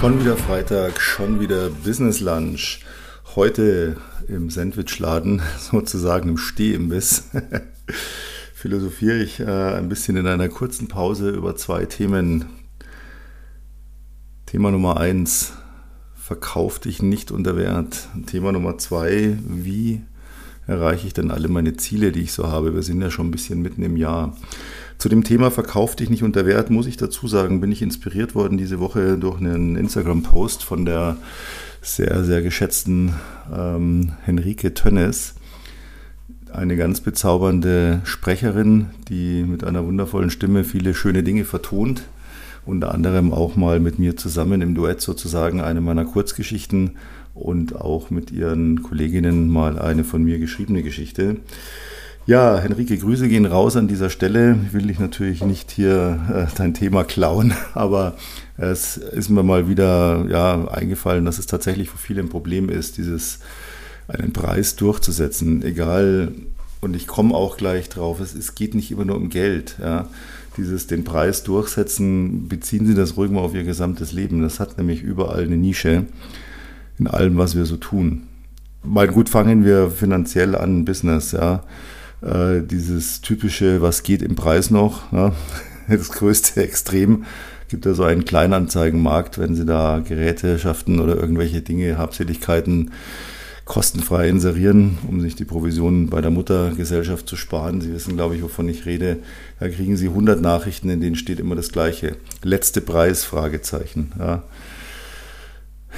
Schon wieder Freitag, schon wieder Business Lunch. Heute im Sandwichladen, sozusagen im Stehimbiss, philosophiere ich äh, ein bisschen in einer kurzen Pause über zwei Themen. Thema Nummer eins, verkauf dich nicht unter Wert. Thema Nummer zwei, wie erreiche ich denn alle meine Ziele, die ich so habe? Wir sind ja schon ein bisschen mitten im Jahr. Zu dem Thema Verkauf dich nicht unter Wert, muss ich dazu sagen, bin ich inspiriert worden diese Woche durch einen Instagram-Post von der sehr, sehr geschätzten ähm, Henrike Tönnes. Eine ganz bezaubernde Sprecherin, die mit einer wundervollen Stimme viele schöne Dinge vertont. Unter anderem auch mal mit mir zusammen im Duett sozusagen eine meiner Kurzgeschichten und auch mit ihren Kolleginnen mal eine von mir geschriebene Geschichte. Ja, Henrike, Grüße gehen raus an dieser Stelle. Will ich natürlich nicht hier äh, dein Thema klauen, aber es ist mir mal wieder ja, eingefallen, dass es tatsächlich für viele ein Problem ist, dieses einen Preis durchzusetzen. Egal, und ich komme auch gleich drauf, es, es geht nicht immer nur um Geld. Ja. Dieses den Preis durchsetzen, beziehen Sie das ruhig mal auf Ihr gesamtes Leben. Das hat nämlich überall eine Nische in allem, was wir so tun. Mal gut fangen wir finanziell an, Business, ja äh, dieses typische, was geht im Preis noch, ne? das größte Extrem. Gibt ja so einen Kleinanzeigenmarkt, wenn Sie da Gerätschaften oder irgendwelche Dinge, Habseligkeiten kostenfrei inserieren, um sich die Provisionen bei der Muttergesellschaft zu sparen. Sie wissen, glaube ich, wovon ich rede. Da kriegen Sie 100 Nachrichten, in denen steht immer das Gleiche. Letzte Preis, Fragezeichen. Ja.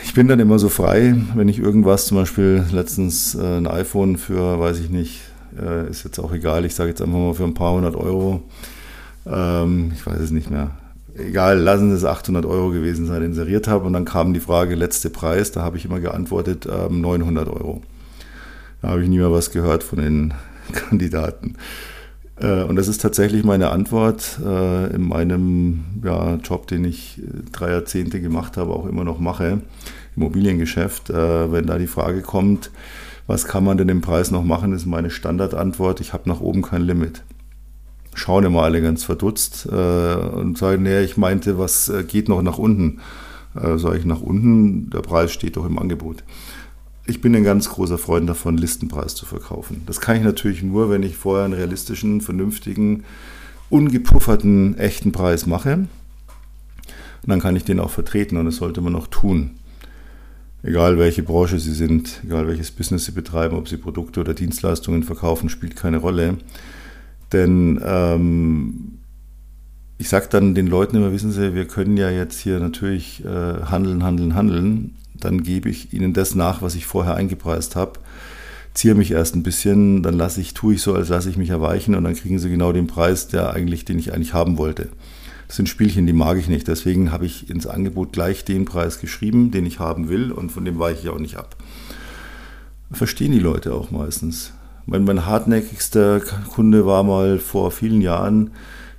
Ich bin dann immer so frei, wenn ich irgendwas, zum Beispiel letztens äh, ein iPhone für, weiß ich nicht, äh, ist jetzt auch egal, ich sage jetzt einfach mal für ein paar hundert Euro. Ähm, ich weiß es nicht mehr. Egal, lassen es 800 Euro gewesen sein, inseriert habe. Und dann kam die Frage, letzte Preis. Da habe ich immer geantwortet, ähm, 900 Euro. Da habe ich nie mehr was gehört von den Kandidaten. Äh, und das ist tatsächlich meine Antwort äh, in meinem ja, Job, den ich äh, drei Jahrzehnte gemacht habe, auch immer noch mache, Immobiliengeschäft. Wenn da die Frage kommt, was kann man denn im Preis noch machen, ist meine Standardantwort, ich habe nach oben kein Limit. Schauen immer alle ganz verdutzt äh, und sagen, nee, ich meinte, was äh, geht noch nach unten? Äh, sage ich nach unten, der Preis steht doch im Angebot. Ich bin ein ganz großer Freund davon, Listenpreis zu verkaufen. Das kann ich natürlich nur, wenn ich vorher einen realistischen, vernünftigen, ungepufferten, echten Preis mache. Und dann kann ich den auch vertreten und das sollte man auch tun egal welche Branche Sie sind, egal welches Business Sie betreiben, ob Sie Produkte oder Dienstleistungen verkaufen, spielt keine Rolle. Denn ähm, ich sage dann den Leuten immer, wissen Sie, wir können ja jetzt hier natürlich äh, handeln, handeln, handeln. Dann gebe ich Ihnen das nach, was ich vorher eingepreist habe, ziehe mich erst ein bisschen, dann lasse ich, tue ich so, als lasse ich mich erweichen und dann kriegen Sie genau den Preis, der eigentlich, den ich eigentlich haben wollte. Das sind Spielchen, die mag ich nicht. Deswegen habe ich ins Angebot gleich den Preis geschrieben, den ich haben will und von dem weiche ich auch nicht ab. Verstehen die Leute auch meistens. Mein, mein hartnäckigster Kunde war mal vor vielen Jahren,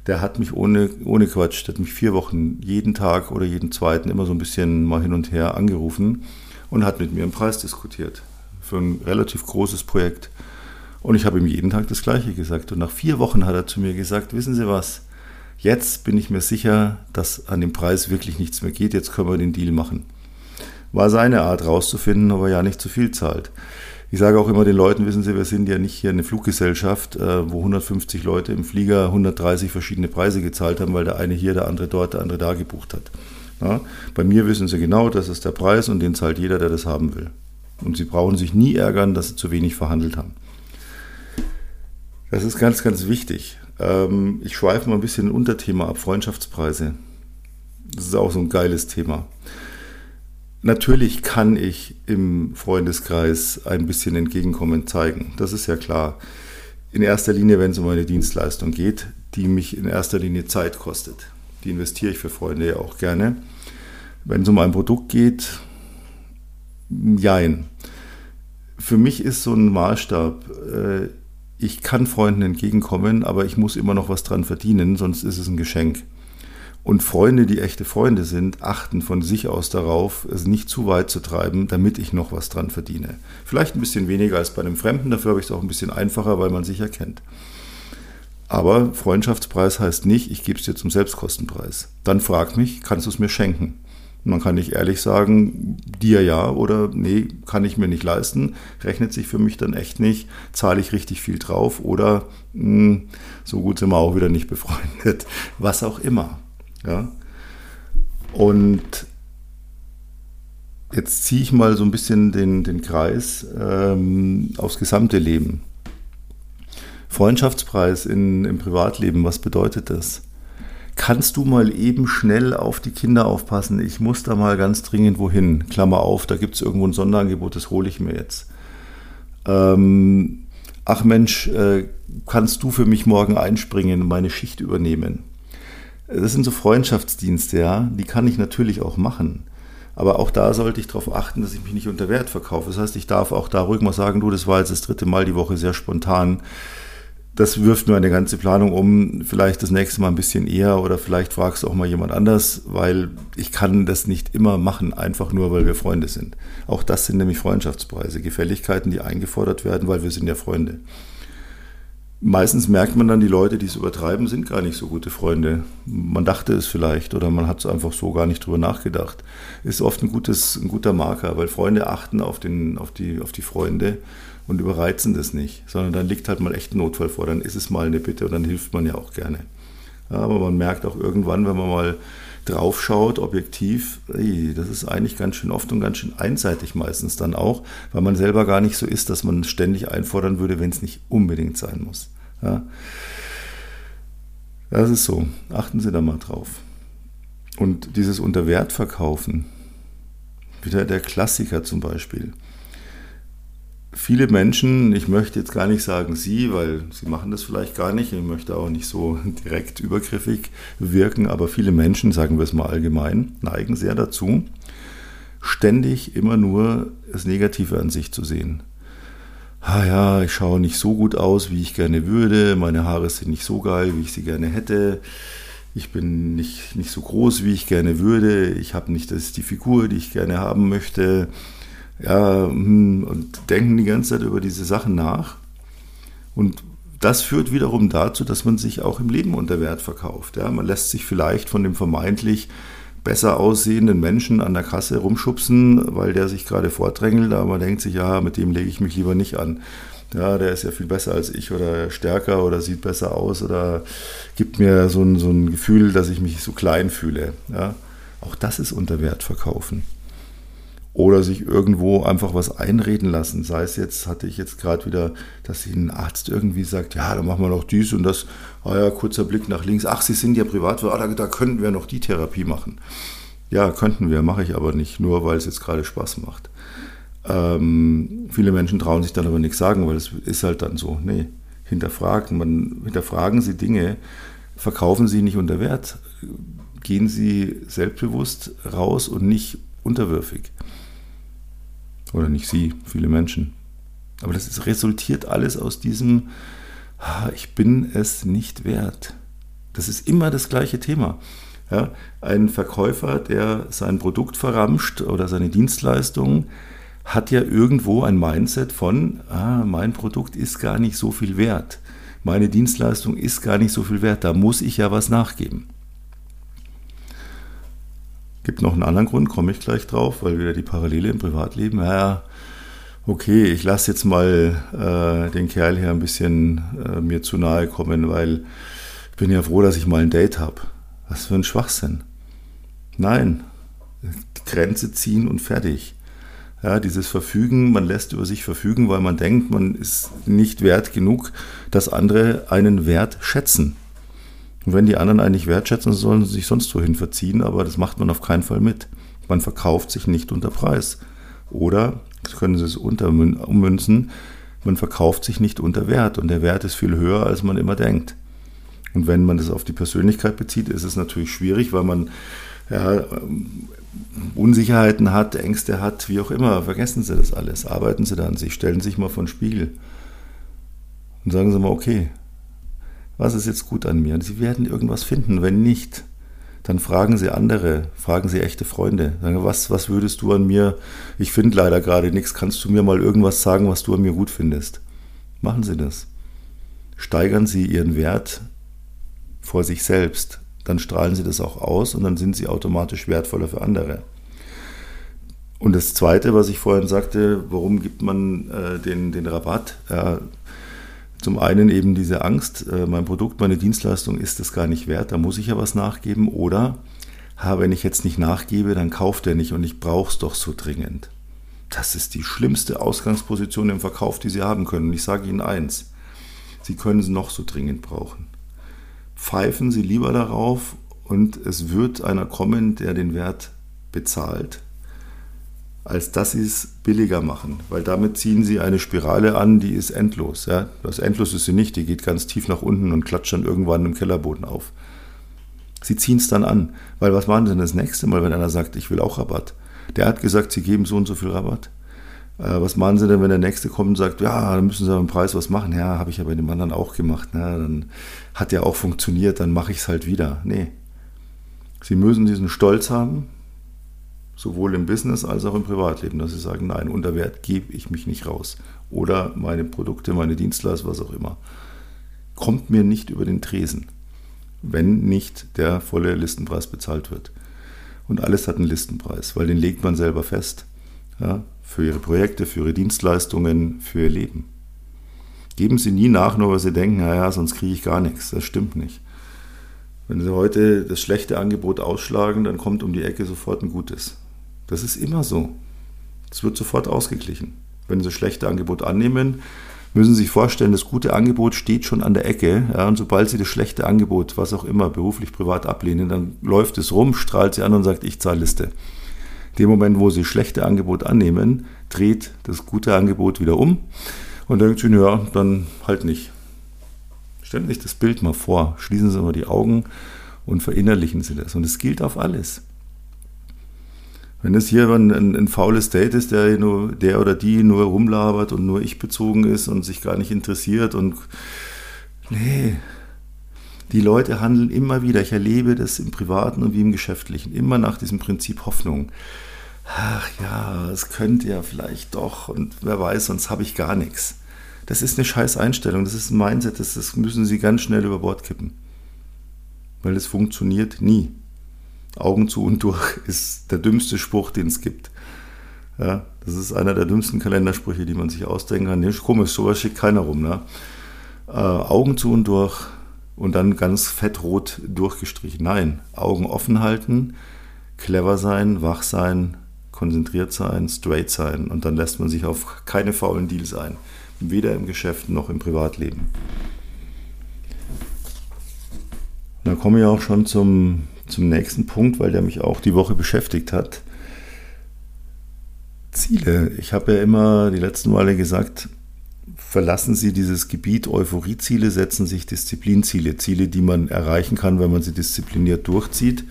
der hat mich ohne, ohne Quatsch, der hat mich vier Wochen jeden Tag oder jeden zweiten immer so ein bisschen mal hin und her angerufen und hat mit mir einen Preis diskutiert für ein relativ großes Projekt. Und ich habe ihm jeden Tag das Gleiche gesagt. Und nach vier Wochen hat er zu mir gesagt, wissen Sie was, Jetzt bin ich mir sicher, dass an dem Preis wirklich nichts mehr geht. Jetzt können wir den Deal machen. War seine Art rauszufinden, ob er ja nicht zu viel zahlt. Ich sage auch immer den Leuten, wissen Sie, wir sind ja nicht hier eine Fluggesellschaft, äh, wo 150 Leute im Flieger 130 verschiedene Preise gezahlt haben, weil der eine hier, der andere dort, der andere da gebucht hat. Ja, bei mir wissen Sie genau, das ist der Preis und den zahlt jeder, der das haben will. Und Sie brauchen sich nie ärgern, dass Sie zu wenig verhandelt haben. Das ist ganz, ganz wichtig. Ähm, ich schweife mal ein bisschen ein Unterthema ab, Freundschaftspreise. Das ist auch so ein geiles Thema. Natürlich kann ich im Freundeskreis ein bisschen Entgegenkommen zeigen. Das ist ja klar. In erster Linie, wenn es um eine Dienstleistung geht, die mich in erster Linie Zeit kostet. Die investiere ich für Freunde ja auch gerne. Wenn es um ein Produkt geht, jein. Für mich ist so ein Maßstab, äh, ich kann Freunden entgegenkommen, aber ich muss immer noch was dran verdienen, sonst ist es ein Geschenk. Und Freunde, die echte Freunde sind, achten von sich aus darauf, es nicht zu weit zu treiben, damit ich noch was dran verdiene. Vielleicht ein bisschen weniger als bei einem Fremden, dafür habe ich es auch ein bisschen einfacher, weil man sich erkennt. Aber Freundschaftspreis heißt nicht, ich gebe es dir zum Selbstkostenpreis. Dann frag mich, kannst du es mir schenken? Man kann nicht ehrlich sagen, dir ja oder nee, kann ich mir nicht leisten, rechnet sich für mich dann echt nicht, zahle ich richtig viel drauf oder mh, hm, so gut sind wir auch wieder nicht befreundet, was auch immer. Ja? Und jetzt ziehe ich mal so ein bisschen den, den Kreis ähm, aufs gesamte Leben. Freundschaftspreis in, im Privatleben, was bedeutet das? Kannst du mal eben schnell auf die Kinder aufpassen? Ich muss da mal ganz dringend wohin. Klammer auf, da gibt es irgendwo ein Sonderangebot, das hole ich mir jetzt. Ähm, ach Mensch, äh, kannst du für mich morgen einspringen und meine Schicht übernehmen? Das sind so Freundschaftsdienste, ja, die kann ich natürlich auch machen. Aber auch da sollte ich darauf achten, dass ich mich nicht unter Wert verkaufe. Das heißt, ich darf auch da ruhig mal sagen, du, das war jetzt das dritte Mal die Woche sehr spontan das wirft nur eine ganze Planung um. Vielleicht das nächste Mal ein bisschen eher oder vielleicht fragst du auch mal jemand anders, weil ich kann das nicht immer machen, einfach nur, weil wir Freunde sind. Auch das sind nämlich Freundschaftspreise, Gefälligkeiten, die eingefordert werden, weil wir sind ja Freunde. Meistens merkt man dann, die Leute, die es übertreiben, sind gar nicht so gute Freunde. Man dachte es vielleicht oder man hat es einfach so gar nicht drüber nachgedacht. Ist oft ein, gutes, ein guter Marker, weil Freunde achten auf, den, auf, die, auf die Freunde und überreizen das nicht, sondern dann liegt halt mal echt ein Notfall vor, dann ist es mal eine Bitte und dann hilft man ja auch gerne. Aber man merkt auch irgendwann, wenn man mal drauf schaut, objektiv, das ist eigentlich ganz schön oft und ganz schön einseitig meistens dann auch, weil man selber gar nicht so ist, dass man ständig einfordern würde, wenn es nicht unbedingt sein muss. Ja. Das ist so. Achten Sie da mal drauf. Und dieses Unterwertverkaufen, wieder der Klassiker zum Beispiel viele Menschen, ich möchte jetzt gar nicht sagen Sie, weil Sie machen das vielleicht gar nicht, ich möchte auch nicht so direkt übergriffig wirken, aber viele Menschen, sagen wir es mal allgemein, neigen sehr dazu, ständig immer nur das Negative an sich zu sehen. Ah ja, ich schaue nicht so gut aus, wie ich gerne würde, meine Haare sind nicht so geil, wie ich sie gerne hätte, ich bin nicht, nicht so groß, wie ich gerne würde, ich habe nicht das, die Figur, die ich gerne haben möchte, ja, hm, und denken die ganze Zeit über diese Sachen nach. Und das führt wiederum dazu, dass man sich auch im Leben unter Wert verkauft. Ja, man lässt sich vielleicht von dem vermeintlich besser aussehenden Menschen an der Kasse rumschubsen, weil der sich gerade vordrängelt, aber man denkt sich, ja, mit dem lege ich mich lieber nicht an. Ja, der ist ja viel besser als ich oder stärker oder sieht besser aus oder gibt mir so ein, so ein Gefühl, dass ich mich so klein fühle. Ja, auch das ist unter Wert verkaufen oder sich irgendwo einfach was einreden lassen. Sei es jetzt, hatte ich jetzt gerade wieder, dass ein Arzt irgendwie sagt, ja, dann machen wir noch dies und das. Ah ja, kurzer Blick nach links. Ach, Sie sind ja privat, ah, da, da könnten wir noch die Therapie machen. Ja, könnten wir, mache ich aber nicht, nur weil es jetzt gerade Spaß macht. Ähm, viele Menschen trauen sich dann aber nichts sagen, weil es ist halt dann so. Nee, hinterfragen. Man, hinterfragen Sie Dinge, verkaufen Sie nicht unter Wert, gehen Sie selbstbewusst raus und nicht unterwürfig. Oder nicht sie, viele Menschen. Aber das ist, resultiert alles aus diesem, ich bin es nicht wert. Das ist immer das gleiche Thema. Ja, ein Verkäufer, der sein Produkt verramscht oder seine Dienstleistung, hat ja irgendwo ein Mindset von, ah, mein Produkt ist gar nicht so viel wert. Meine Dienstleistung ist gar nicht so viel wert. Da muss ich ja was nachgeben. Gibt noch einen anderen Grund, komme ich gleich drauf, weil wieder die Parallele im Privatleben. Ja, okay, ich lasse jetzt mal äh, den Kerl hier ein bisschen äh, mir zu nahe kommen, weil ich bin ja froh, dass ich mal ein Date habe. Was für ein Schwachsinn. Nein, Grenze ziehen und fertig. Ja, dieses Verfügen, man lässt über sich verfügen, weil man denkt, man ist nicht wert genug, dass andere einen Wert schätzen. Und wenn die anderen eigentlich wertschätzen, sollen sie sich sonst wohin verziehen, aber das macht man auf keinen Fall mit. Man verkauft sich nicht unter Preis. Oder können Sie es ummünzen, man verkauft sich nicht unter Wert und der Wert ist viel höher, als man immer denkt. Und wenn man das auf die Persönlichkeit bezieht, ist es natürlich schwierig, weil man ja, Unsicherheiten hat, Ängste hat, wie auch immer. Vergessen Sie das alles. Arbeiten Sie da an sich, stellen Sie sich mal vor den Spiegel und sagen Sie mal, okay, was ist jetzt gut an mir? Und sie werden irgendwas finden. Wenn nicht, dann fragen Sie andere, fragen Sie echte Freunde. Was, was würdest du an mir? Ich finde leider gerade nichts. Kannst du mir mal irgendwas sagen, was du an mir gut findest? Machen Sie das. Steigern Sie Ihren Wert vor sich selbst. Dann strahlen Sie das auch aus und dann sind Sie automatisch wertvoller für andere. Und das Zweite, was ich vorhin sagte, warum gibt man äh, den, den Rabatt? Ja, zum einen eben diese Angst, äh, mein Produkt, meine Dienstleistung ist es gar nicht wert, da muss ich ja was nachgeben. Oder, wenn ich jetzt nicht nachgebe, dann kauft er nicht und ich brauche es doch so dringend. Das ist die schlimmste Ausgangsposition im Verkauf, die Sie haben können. Und ich sage Ihnen eins, Sie können es noch so dringend brauchen. Pfeifen Sie lieber darauf und es wird einer kommen, der den Wert bezahlt, als dass sie es billiger machen. Weil damit ziehen sie eine Spirale an, die ist endlos. Ja? Das endlos ist sie nicht, die geht ganz tief nach unten und klatscht dann irgendwann im Kellerboden auf. Sie ziehen es dann an. Weil was machen sie denn das nächste Mal, wenn einer sagt, ich will auch Rabatt? Der hat gesagt, sie geben so und so viel Rabatt. Äh, was machen sie denn, wenn der nächste kommt und sagt, ja, dann müssen sie am Preis was machen? Ja, habe ich ja bei dem anderen auch gemacht. Na, dann hat ja auch funktioniert, dann mache ich es halt wieder. Nee. Sie müssen diesen Stolz haben, sowohl im Business als auch im Privatleben, dass sie sagen, nein, unter Wert gebe ich mich nicht raus. Oder meine Produkte, meine Dienstleistungen, was auch immer. Kommt mir nicht über den Tresen, wenn nicht der volle Listenpreis bezahlt wird. Und alles hat einen Listenpreis, weil den legt man selber fest. Ja, für Ihre Projekte, für Ihre Dienstleistungen, für Ihr Leben. Geben Sie nie nach, nur weil Sie denken, naja, sonst kriege ich gar nichts. Das stimmt nicht. Wenn Sie heute das schlechte Angebot ausschlagen, dann kommt um die Ecke sofort ein gutes. Das ist immer so. Es wird sofort ausgeglichen. Wenn Sie schlechte Angebot annehmen, müssen Sie sich vorstellen, das gute Angebot steht schon an der Ecke. Ja, und sobald Sie das schlechte Angebot, was auch immer, beruflich, privat ablehnen, dann läuft es rum, strahlt Sie an und sagt, ich zahle Liste. Dem Moment, wo Sie schlechte Angebot annehmen, dreht das gute Angebot wieder um und denkt Sie, ja, dann halt nicht. Stellen Sie sich das Bild mal vor, schließen Sie mal die Augen und verinnerlichen Sie das. Und es gilt auf alles. Wenn es hier ein, ein, ein, faules Date ist, der, nur, der oder die nur rumlabert und nur ich bezogen ist und sich gar nicht interessiert und nee, die Leute handeln immer wieder, ich erlebe das im Privaten und wie im Geschäftlichen, immer nach diesem Prinzip Hoffnung. Ach ja, es könnte ja vielleicht doch und wer weiß, sonst habe ich gar nichts. Das ist eine scheiß Einstellung, das ist ein Mindset, das, das müssen Sie ganz schnell über Bord kippen. Weil es funktioniert nie. Augen zu und durch ist der dümmste Spruch, den es gibt. Ja, das ist einer der dümmsten Kalendersprüche, die man sich ausdenken kann. Nee, komisch, sowas schickt keiner rum. Ne? Äh, Augen zu und durch und dann ganz fettrot durchgestrichen. Nein, Augen offen halten, clever sein, wach sein, konzentriert sein, straight sein und dann lässt man sich auf keine faulen Deals ein. Weder im Geschäft noch im Privatleben. Dann komme ich auch schon zum zum nächsten Punkt, weil der mich auch die Woche beschäftigt hat. Ziele. Ich habe ja immer die letzten Male gesagt, verlassen Sie dieses Gebiet Euphorieziele, setzen sich Disziplinziele, Ziele, die man erreichen kann, wenn man sie diszipliniert durchzieht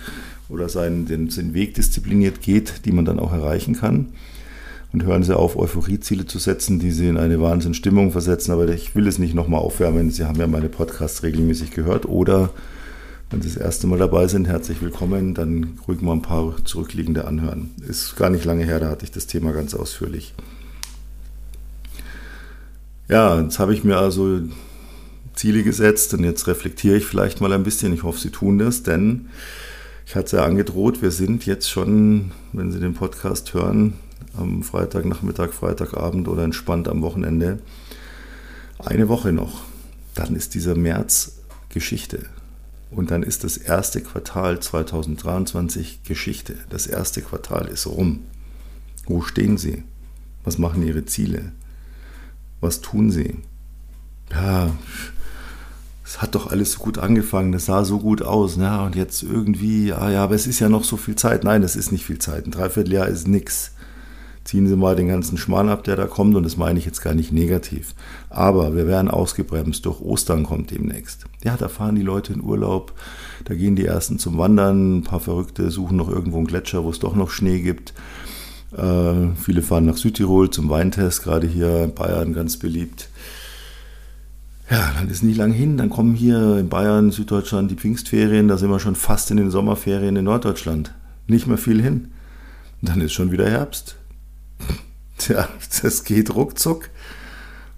oder seinen den, den Weg diszipliniert geht, die man dann auch erreichen kann. Und hören Sie auf, Euphorieziele zu setzen, die Sie in eine Wahnsinnsstimmung versetzen. Aber ich will es nicht nochmal aufwärmen. Sie haben ja meine Podcasts regelmäßig gehört. Oder wenn Sie das erste Mal dabei sind, herzlich willkommen. Dann ruhig mal ein paar zurückliegende anhören. Ist gar nicht lange her, da hatte ich das Thema ganz ausführlich. Ja, jetzt habe ich mir also Ziele gesetzt und jetzt reflektiere ich vielleicht mal ein bisschen. Ich hoffe, Sie tun das, denn ich hatte es ja angedroht, wir sind jetzt schon, wenn Sie den Podcast hören, am Freitagnachmittag, Freitagabend oder entspannt am Wochenende, eine Woche noch. Dann ist dieser März Geschichte. Und dann ist das erste Quartal 2023 Geschichte. Das erste Quartal ist rum. Wo stehen Sie? Was machen Ihre Ziele? Was tun Sie? Ja, es hat doch alles so gut angefangen, das sah so gut aus, ja, und jetzt irgendwie, ah ja, aber es ist ja noch so viel Zeit. Nein, es ist nicht viel Zeit. Ein Dreivierteljahr ist nichts ziehen Sie mal den ganzen Schmarrn ab, der da kommt, und das meine ich jetzt gar nicht negativ. Aber wir werden ausgebremst, durch Ostern kommt demnächst. Ja, da fahren die Leute in Urlaub, da gehen die ersten zum Wandern, ein paar Verrückte suchen noch irgendwo einen Gletscher, wo es doch noch Schnee gibt. Äh, viele fahren nach Südtirol zum Weintest, gerade hier in Bayern ganz beliebt. Ja, dann ist nie lang hin, dann kommen hier in Bayern, Süddeutschland die Pfingstferien, da sind wir schon fast in den Sommerferien in Norddeutschland. Nicht mehr viel hin. Dann ist schon wieder Herbst. Tja, das geht ruckzuck.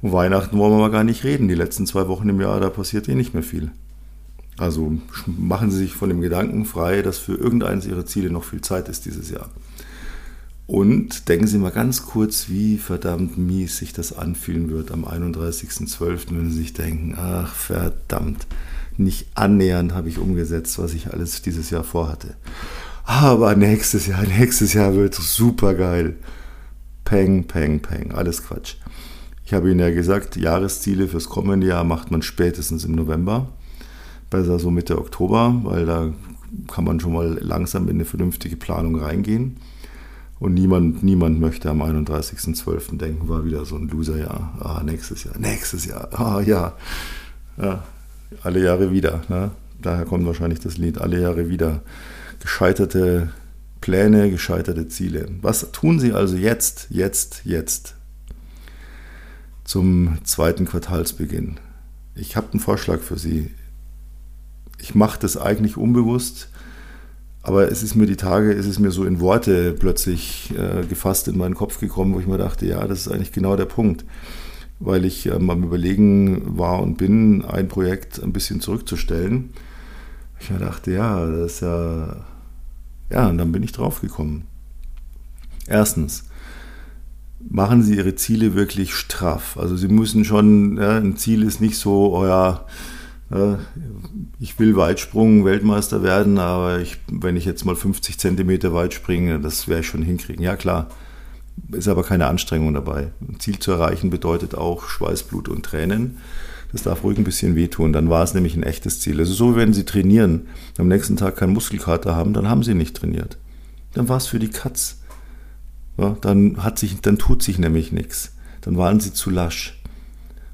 Weihnachten wollen wir mal gar nicht reden. Die letzten zwei Wochen im Jahr, da passiert eh nicht mehr viel. Also machen Sie sich von dem Gedanken frei, dass für irgendeines Ihrer Ziele noch viel Zeit ist dieses Jahr. Und denken Sie mal ganz kurz, wie verdammt mies sich das anfühlen wird am 31.12., wenn Sie sich denken, ach verdammt, nicht annähernd habe ich umgesetzt, was ich alles dieses Jahr vorhatte. Aber nächstes Jahr, nächstes Jahr wird super geil. Peng, peng, peng, alles Quatsch. Ich habe Ihnen ja gesagt, Jahresziele fürs kommende Jahr macht man spätestens im November, besser so Mitte Oktober, weil da kann man schon mal langsam in eine vernünftige Planung reingehen. Und niemand, niemand möchte am 31.12. denken, war wieder so ein Loserjahr. Ah, nächstes Jahr, nächstes Jahr, ah ja. ja alle Jahre wieder. Ne? Daher kommt wahrscheinlich das Lied, alle Jahre wieder. Gescheiterte Pläne, gescheiterte Ziele. Was tun Sie also jetzt, jetzt, jetzt zum zweiten Quartalsbeginn? Ich habe einen Vorschlag für Sie. Ich mache das eigentlich unbewusst, aber es ist mir die Tage, es ist mir so in Worte plötzlich äh, gefasst in meinen Kopf gekommen, wo ich mir dachte, ja, das ist eigentlich genau der Punkt weil ich ähm, am Überlegen war und bin, ein Projekt ein bisschen zurückzustellen. Ich mir dachte, ja, das ist ja. Ja, und dann bin ich drauf gekommen. Erstens, machen Sie Ihre Ziele wirklich straff. Also Sie müssen schon, ja, ein Ziel ist nicht so, oh ja, ich will Weitsprung Weltmeister werden, aber ich, wenn ich jetzt mal 50 Zentimeter weit springe, das werde ich schon hinkriegen. Ja klar, ist aber keine Anstrengung dabei. Ein Ziel zu erreichen bedeutet auch Schweiß, Blut und Tränen. Das darf ruhig ein bisschen wehtun. Dann war es nämlich ein echtes Ziel. Also so, wenn Sie trainieren, am nächsten Tag keinen Muskelkater haben, dann haben Sie nicht trainiert. Dann war es für die Katz. Ja, dann, hat sich, dann tut sich nämlich nichts. Dann waren Sie zu lasch.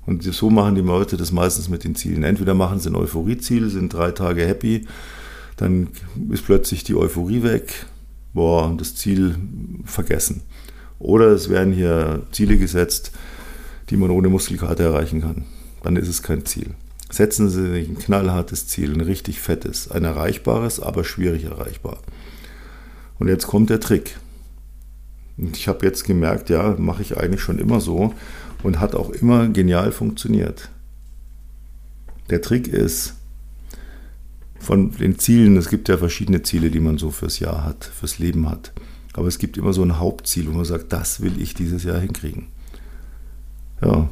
Und so machen die Leute das meistens mit den Zielen. Entweder machen sie ein Euphorieziel, sind drei Tage happy, dann ist plötzlich die Euphorie weg, boah, das Ziel vergessen. Oder es werden hier Ziele gesetzt, die man ohne Muskelkater erreichen kann. Dann ist es kein Ziel. Setzen Sie sich ein knallhartes Ziel, ein richtig fettes, ein erreichbares, aber schwierig erreichbar. Und jetzt kommt der Trick. Ich habe jetzt gemerkt, ja, mache ich eigentlich schon immer so und hat auch immer genial funktioniert. Der Trick ist, von den Zielen, es gibt ja verschiedene Ziele, die man so fürs Jahr hat, fürs Leben hat. Aber es gibt immer so ein Hauptziel, wo man sagt, das will ich dieses Jahr hinkriegen. Ja.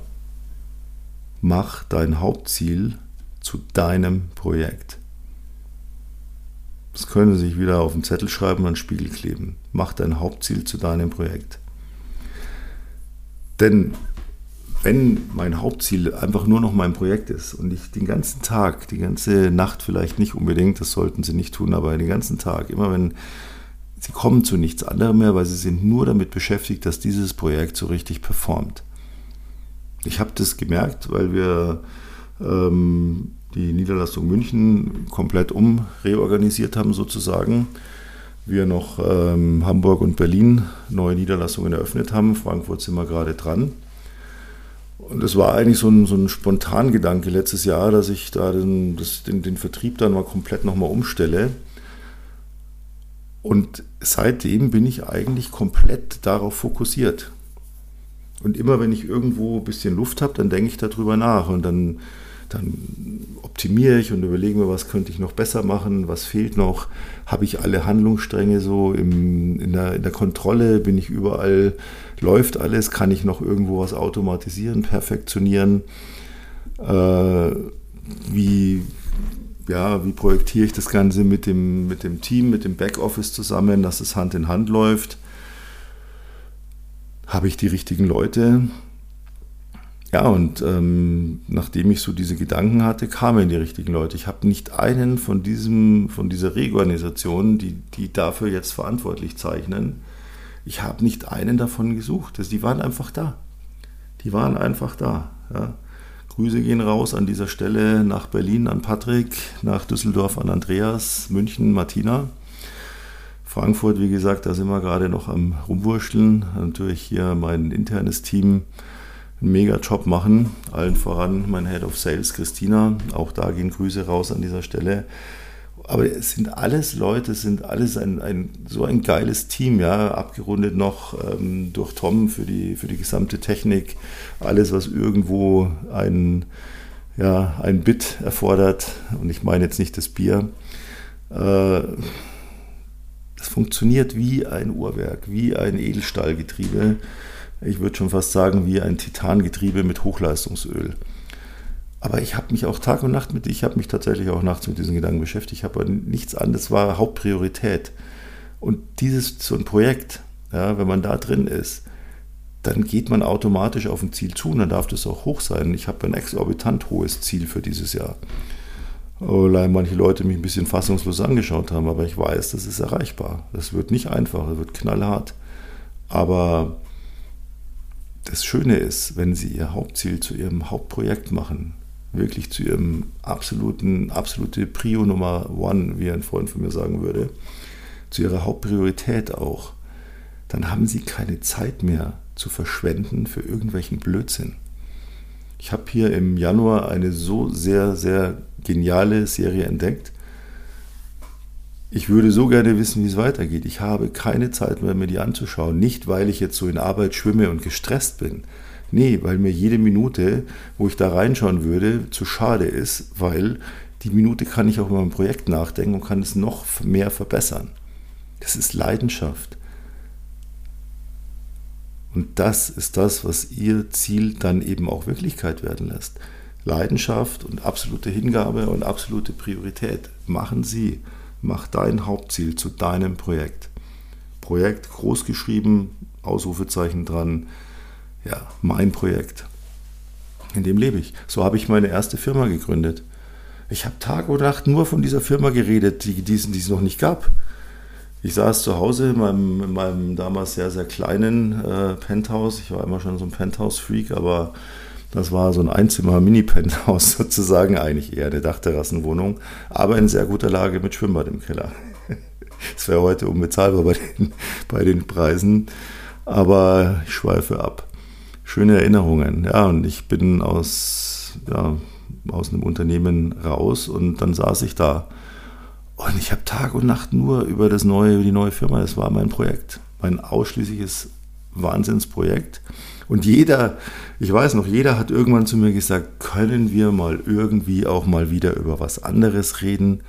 Mach dein Hauptziel zu deinem Projekt. Das können Sie sich wieder auf den Zettel schreiben und an den Spiegel kleben. Mach dein Hauptziel zu deinem Projekt. Denn wenn mein Hauptziel einfach nur noch mein Projekt ist und ich den ganzen Tag, die ganze Nacht vielleicht nicht unbedingt, das sollten Sie nicht tun, aber den ganzen Tag, immer wenn Sie kommen zu nichts anderem mehr, weil sie sind nur damit beschäftigt, dass dieses Projekt so richtig performt. Ich habe das gemerkt, weil wir ähm, die Niederlassung München komplett umreorganisiert haben sozusagen. Wir noch ähm, Hamburg und Berlin neue Niederlassungen eröffnet haben. Frankfurt sind wir gerade dran. Und es war eigentlich so ein, so ein Spontangedanke letztes Jahr, dass ich da den, das, den, den Vertrieb dann mal komplett nochmal umstelle und seitdem bin ich eigentlich komplett darauf fokussiert. Und immer wenn ich irgendwo ein bisschen Luft habe, dann denke ich darüber nach und dann, dann optimiere ich und überlege mir, was könnte ich noch besser machen, was fehlt noch, habe ich alle Handlungsstränge so im, in, der, in der Kontrolle, bin ich überall, läuft alles, kann ich noch irgendwo was automatisieren, perfektionieren, äh, wie, ja, wie projektiere ich das Ganze mit dem, mit dem Team, mit dem Backoffice zusammen, dass es Hand in Hand läuft. Habe ich die richtigen Leute? Ja, und ähm, nachdem ich so diese Gedanken hatte, kamen die richtigen Leute. Ich habe nicht einen von, diesem, von dieser Reorganisation, die, die dafür jetzt verantwortlich zeichnen, ich habe nicht einen davon gesucht. Also die waren einfach da. Die waren einfach da. Ja. Grüße gehen raus an dieser Stelle nach Berlin an Patrick, nach Düsseldorf an Andreas, München Martina. Frankfurt, wie gesagt, da sind wir gerade noch am Rumwurschteln. Natürlich hier mein internes Team einen mega Job machen. Allen voran mein Head of Sales Christina. Auch da gehen Grüße raus an dieser Stelle aber es sind alles Leute, es sind alles ein, ein, so ein geiles Team, ja, abgerundet noch ähm, durch Tom für die, für die gesamte Technik, alles, was irgendwo ein, ja, ein Bit erfordert, und ich meine jetzt nicht das Bier, äh, funktioniert wie ein Uhrwerk, wie ein Edelstahlgetriebe. Ich würde schon fast sagen, wie ein Titangetriebe mit Hochleistungsöl. Aber ich habe mich auch Tag und Nacht mit, ich habe mich tatsächlich auch nachts mit diesen Gedanken beschäftigt, aber nichts anderes war Hauptpriorität. Und dieses, so ein Projekt, ja, wenn man da drin ist, dann geht man automatisch auf ein Ziel zu und dann darf das auch hoch sein. Ich habe ein exorbitant hohes Ziel für dieses Jahr. Weil manche Leute mich ein bisschen fassungslos angeschaut haben, aber ich weiß, das ist erreichbar. Das wird nicht einfach, das wird knallhart. Aber das Schöne ist, wenn Sie Ihr Hauptziel zu Ihrem Hauptprojekt machen, wirklich zu Ihrem absoluten, absolute Prio Nummer One, wie ein Freund von mir sagen würde, zu Ihrer Hauptpriorität auch, dann haben Sie keine Zeit mehr zu verschwenden für irgendwelchen Blödsinn. Ich habe hier im Januar eine so sehr, sehr geniale Serie entdeckt. Ich würde so gerne wissen, wie es weitergeht. Ich habe keine Zeit mehr, mir die anzuschauen. Nicht, weil ich jetzt so in Arbeit schwimme und gestresst bin. Nee, weil mir jede Minute, wo ich da reinschauen würde, zu schade ist, weil die Minute kann ich auch über mein Projekt nachdenken und kann es noch mehr verbessern. Das ist Leidenschaft. Und das ist das, was ihr Ziel dann eben auch Wirklichkeit werden lässt. Leidenschaft und absolute Hingabe und absolute Priorität. Machen Sie, mach dein Hauptziel zu deinem Projekt. Projekt groß geschrieben, Ausrufezeichen dran. Ja, mein Projekt. In dem lebe ich. So habe ich meine erste Firma gegründet. Ich habe Tag und Nacht nur von dieser Firma geredet, die, die es noch nicht gab. Ich saß zu Hause in meinem, in meinem damals sehr, sehr kleinen äh, Penthouse. Ich war immer schon so ein Penthouse-Freak, aber das war so ein Einzimmer-Mini-Penthouse sozusagen, eigentlich eher eine Dachterrassenwohnung, aber in sehr guter Lage mit Schwimmbad im Keller. Das wäre heute unbezahlbar bei den, bei den Preisen, aber ich schweife ab. Schöne Erinnerungen, ja, und ich bin aus, ja, aus einem Unternehmen raus und dann saß ich da und ich habe Tag und Nacht nur über das neue, über die neue Firma, das war mein Projekt, mein ausschließliches Wahnsinnsprojekt. Und jeder, ich weiß noch, jeder hat irgendwann zu mir gesagt, können wir mal irgendwie auch mal wieder über was anderes reden?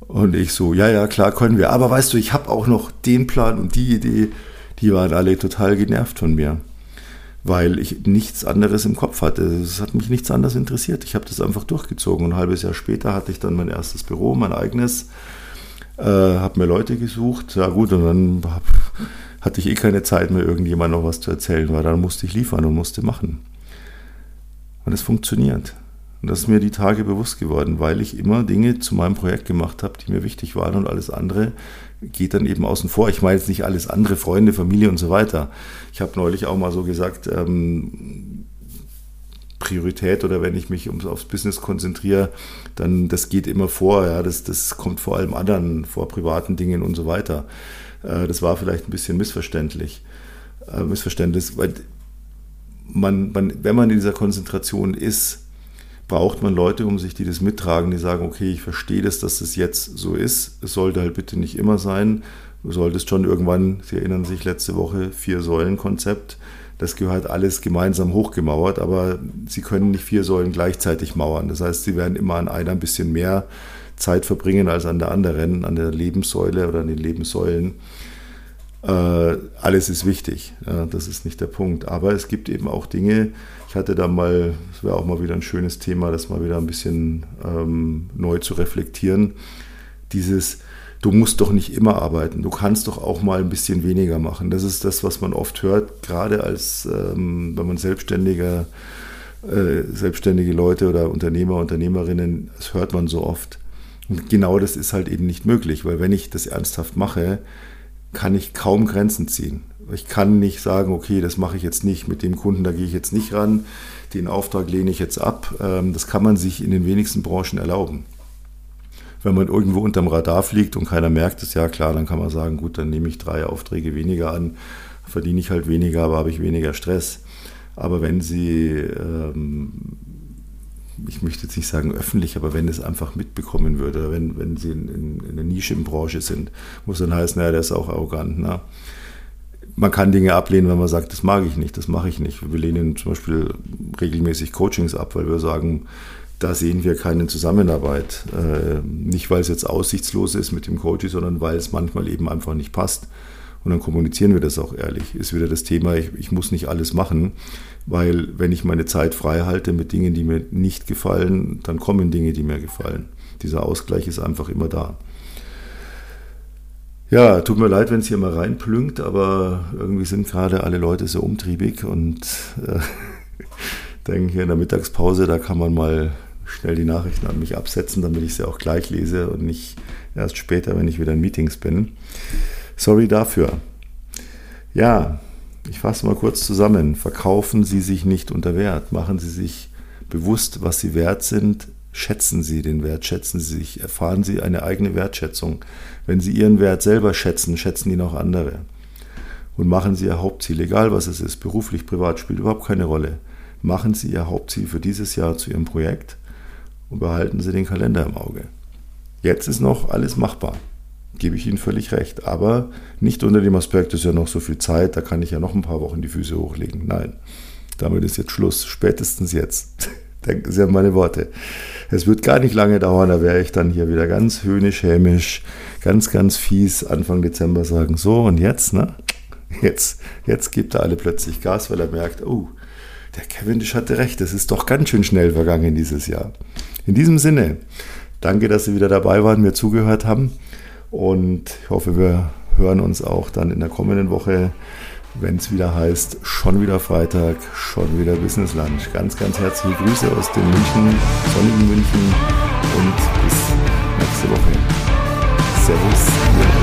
Und ich so, ja, ja, klar können wir. Aber weißt du, ich habe auch noch den Plan und die Idee, die waren alle total genervt von mir weil ich nichts anderes im Kopf hatte. Es hat mich nichts anderes interessiert. Ich habe das einfach durchgezogen. Und ein halbes Jahr später hatte ich dann mein erstes Büro, mein eigenes, äh, habe mir Leute gesucht. Ja gut, und dann hab, hatte ich eh keine Zeit mehr, irgendjemand noch was zu erzählen, weil dann musste ich liefern und musste machen. Und es funktioniert. Und das ist mir die Tage bewusst geworden, weil ich immer Dinge zu meinem Projekt gemacht habe, die mir wichtig waren und alles andere geht dann eben außen vor. Ich meine jetzt nicht alles andere, Freunde, Familie und so weiter. Ich habe neulich auch mal so gesagt, ähm, Priorität oder wenn ich mich ums, aufs Business konzentriere, dann das geht immer vor. Ja, das, das kommt vor allem anderen, vor privaten Dingen und so weiter. Äh, das war vielleicht ein bisschen missverständlich. Äh, Missverständnis, weil man, man, wenn man in dieser Konzentration ist, braucht man Leute um sich, die das mittragen, die sagen, okay, ich verstehe das, dass das jetzt so ist. Es sollte halt bitte nicht immer sein. Du solltest schon irgendwann, Sie erinnern sich letzte Woche, Vier-Säulen-Konzept. Das gehört alles gemeinsam hochgemauert, aber Sie können nicht vier Säulen gleichzeitig mauern. Das heißt, Sie werden immer an einer ein bisschen mehr Zeit verbringen als an der anderen, an der Lebenssäule oder an den Lebenssäulen. Äh, alles ist wichtig, ja, das ist nicht der Punkt. Aber es gibt eben auch Dinge, ich hatte da mal, das wäre auch mal wieder ein schönes Thema, das mal wieder ein bisschen ähm, neu zu reflektieren. Dieses, du musst doch nicht immer arbeiten, du kannst doch auch mal ein bisschen weniger machen. Das ist das, was man oft hört, gerade als, ähm, wenn man selbstständiger, äh, selbstständige Leute oder Unternehmer, Unternehmerinnen, das hört man so oft. Und genau das ist halt eben nicht möglich, weil wenn ich das ernsthaft mache, kann ich kaum Grenzen ziehen. Ich kann nicht sagen, okay, das mache ich jetzt nicht, mit dem Kunden, da gehe ich jetzt nicht ran, den Auftrag lehne ich jetzt ab. Ähm, das kann man sich in den wenigsten Branchen erlauben. Wenn man irgendwo unterm Radar fliegt und keiner merkt es, ja klar, dann kann man sagen, gut, dann nehme ich drei Aufträge weniger an, verdiene ich halt weniger, aber habe ich weniger Stress. Aber wenn Sie ähm, ich möchte jetzt nicht sagen öffentlich, aber wenn es einfach mitbekommen würde, wenn, wenn sie in, in, in einer Nischenbranche sind, muss dann heißen, naja, der ist auch arrogant. Na? Man kann Dinge ablehnen, wenn man sagt, das mag ich nicht, das mache ich nicht. Wir lehnen zum Beispiel regelmäßig Coachings ab, weil wir sagen, da sehen wir keine Zusammenarbeit. Äh, nicht, weil es jetzt aussichtslos ist mit dem Coach, sondern weil es manchmal eben einfach nicht passt. Und dann kommunizieren wir das auch ehrlich. Ist wieder das Thema, ich, ich muss nicht alles machen, weil wenn ich meine Zeit frei halte mit Dingen, die mir nicht gefallen, dann kommen Dinge, die mir gefallen. Dieser Ausgleich ist einfach immer da. Ja, tut mir leid, wenn es hier mal reinplünkt, aber irgendwie sind gerade alle Leute so umtriebig und äh, denken hier in der Mittagspause, da kann man mal schnell die Nachrichten an mich absetzen, damit ich sie auch gleich lese und nicht erst später, wenn ich wieder in Meetings bin. Sorry dafür. Ja, ich fasse mal kurz zusammen. Verkaufen Sie sich nicht unter Wert. Machen Sie sich bewusst, was Sie wert sind. Schätzen Sie den Wert, schätzen Sie sich, erfahren Sie eine eigene Wertschätzung. Wenn Sie Ihren Wert selber schätzen, schätzen ihn auch andere. Und machen Sie Ihr Hauptziel, egal was es ist, beruflich, privat, spielt überhaupt keine Rolle. Machen Sie Ihr Hauptziel für dieses Jahr zu Ihrem Projekt und behalten Sie den Kalender im Auge. Jetzt ist noch alles machbar, gebe ich Ihnen völlig recht, aber nicht unter dem Aspekt, es ist ja noch so viel Zeit, da kann ich ja noch ein paar Wochen die Füße hochlegen. Nein, damit ist jetzt Schluss, spätestens jetzt. Denken Sie an meine Worte. Es wird gar nicht lange dauern, da werde ich dann hier wieder ganz höhnisch, hämisch, ganz, ganz fies Anfang Dezember sagen, so und jetzt, ne? Jetzt, jetzt gibt er alle plötzlich Gas, weil er merkt, oh, der Cavendish hatte recht, es ist doch ganz schön schnell vergangen dieses Jahr. In diesem Sinne, danke, dass Sie wieder dabei waren, mir zugehört haben und ich hoffe, wir hören uns auch dann in der kommenden Woche, wenn es wieder heißt, schon wieder Freitag, schon wieder Business Lunch. Ganz, ganz herzliche Grüße aus dem München, sonnigen München und bis nächste Woche. Servus.